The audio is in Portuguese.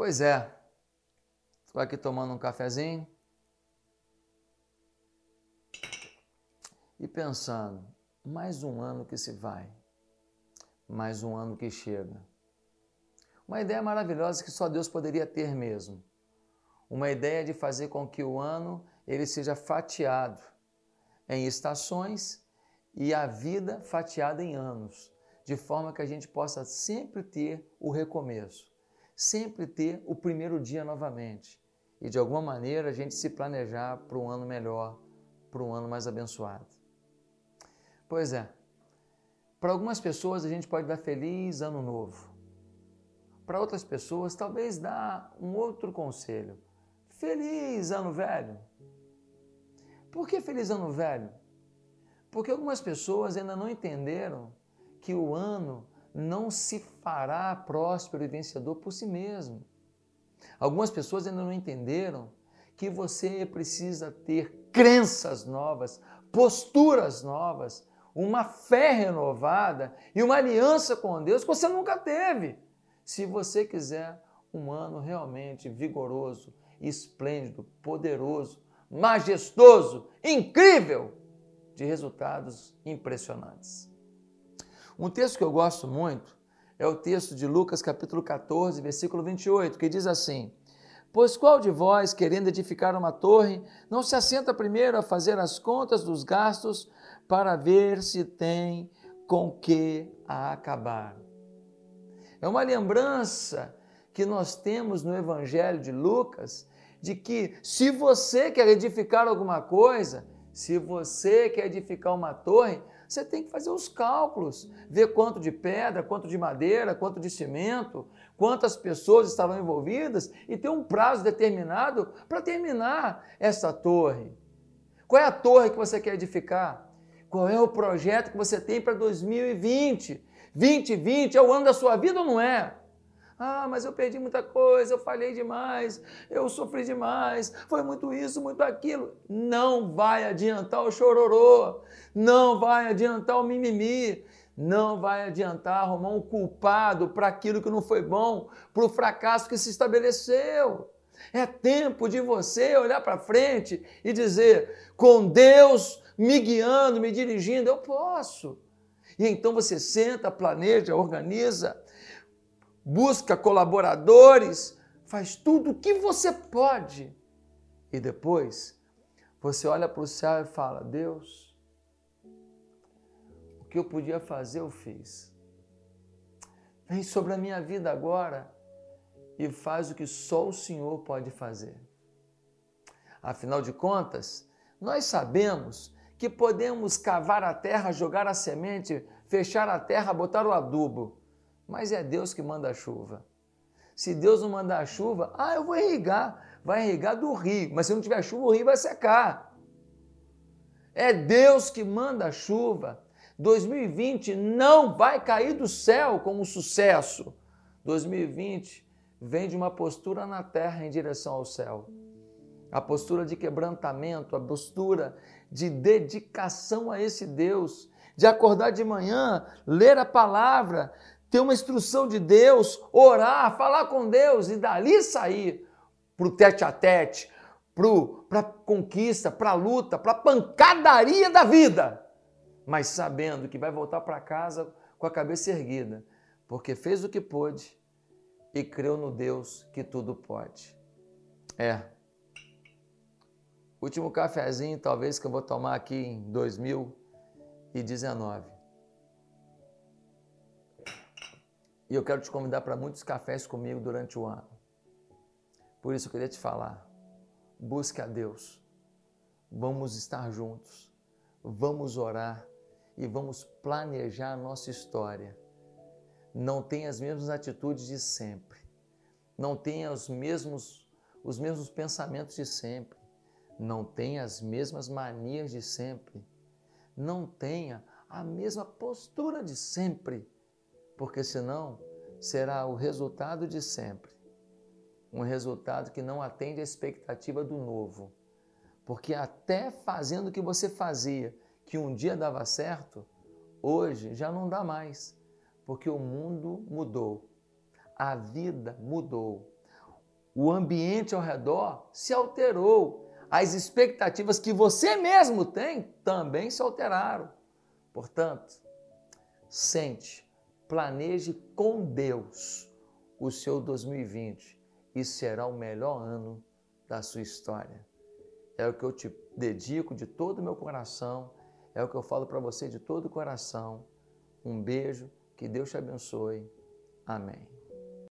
Pois é, estou aqui tomando um cafezinho e pensando, mais um ano que se vai, mais um ano que chega. Uma ideia maravilhosa que só Deus poderia ter mesmo. Uma ideia de fazer com que o ano ele seja fatiado em estações e a vida fatiada em anos, de forma que a gente possa sempre ter o recomeço, sempre ter o primeiro dia novamente e de alguma maneira a gente se planejar para um ano melhor, para um ano mais abençoado. Pois é, para algumas pessoas a gente pode dar feliz ano novo. Para outras pessoas, talvez dar um outro conselho. Feliz ano velho. Por que feliz ano velho? Porque algumas pessoas ainda não entenderam que o ano não se fará próspero e vencedor por si mesmo. Algumas pessoas ainda não entenderam que você precisa ter crenças novas, posturas novas, uma fé renovada e uma aliança com Deus que você nunca teve. Se você quiser um ano realmente vigoroso, esplêndido, poderoso, majestoso, incrível, de resultados impressionantes. Um texto que eu gosto muito é o texto de Lucas capítulo 14, versículo 28, que diz assim: Pois qual de vós, querendo edificar uma torre, não se assenta primeiro a fazer as contas dos gastos para ver se tem com que a acabar? É uma lembrança que nós temos no Evangelho de Lucas de que se você quer edificar alguma coisa, se você quer edificar uma torre, você tem que fazer os cálculos, ver quanto de pedra, quanto de madeira, quanto de cimento, quantas pessoas estarão envolvidas e ter um prazo determinado para terminar essa torre. Qual é a torre que você quer edificar? Qual é o projeto que você tem para 2020? 2020 é o ano da sua vida ou não é? Ah, mas eu perdi muita coisa, eu falhei demais, eu sofri demais, foi muito isso, muito aquilo. Não vai adiantar o chororô, não vai adiantar o mimimi, não vai adiantar arrumar um culpado para aquilo que não foi bom, para o fracasso que se estabeleceu. É tempo de você olhar para frente e dizer: com Deus me guiando, me dirigindo, eu posso. E então você senta, planeja, organiza, busca colaboradores, faz tudo o que você pode. E depois você olha para o céu e fala: Deus, o que eu podia fazer, eu fiz. Vem sobre a minha vida agora e faz o que só o Senhor pode fazer. Afinal de contas, nós sabemos que podemos cavar a terra, jogar a semente, fechar a terra, botar o adubo mas é Deus que manda a chuva. Se Deus não mandar a chuva, ah, eu vou irrigar. Vai irrigar do rio, mas se não tiver chuva, o rio vai secar. É Deus que manda a chuva. 2020 não vai cair do céu como sucesso. 2020 vem de uma postura na terra em direção ao céu. A postura de quebrantamento, a postura de dedicação a esse Deus, de acordar de manhã, ler a palavra, ter uma instrução de Deus, orar, falar com Deus e dali sair para o tete a tete, para a conquista, para a luta, para a pancadaria da vida, mas sabendo que vai voltar para casa com a cabeça erguida, porque fez o que pôde e creu no Deus que tudo pode. É. Último cafezinho, talvez, que eu vou tomar aqui em 2019. E eu quero te convidar para muitos cafés comigo durante o ano. Por isso eu queria te falar: busque a Deus. Vamos estar juntos. Vamos orar e vamos planejar a nossa história. Não tenha as mesmas atitudes de sempre. Não tenha os mesmos os mesmos pensamentos de sempre. Não tenha as mesmas manias de sempre. Não tenha a mesma postura de sempre porque senão será o resultado de sempre. Um resultado que não atende à expectativa do novo. Porque até fazendo o que você fazia, que um dia dava certo, hoje já não dá mais. Porque o mundo mudou, a vida mudou, o ambiente ao redor se alterou. As expectativas que você mesmo tem também se alteraram. Portanto, sente, planeje com Deus o seu 2020 e será o melhor ano da sua história. É o que eu te dedico de todo o meu coração, é o que eu falo para você de todo o coração. Um beijo, que Deus te abençoe. Amém.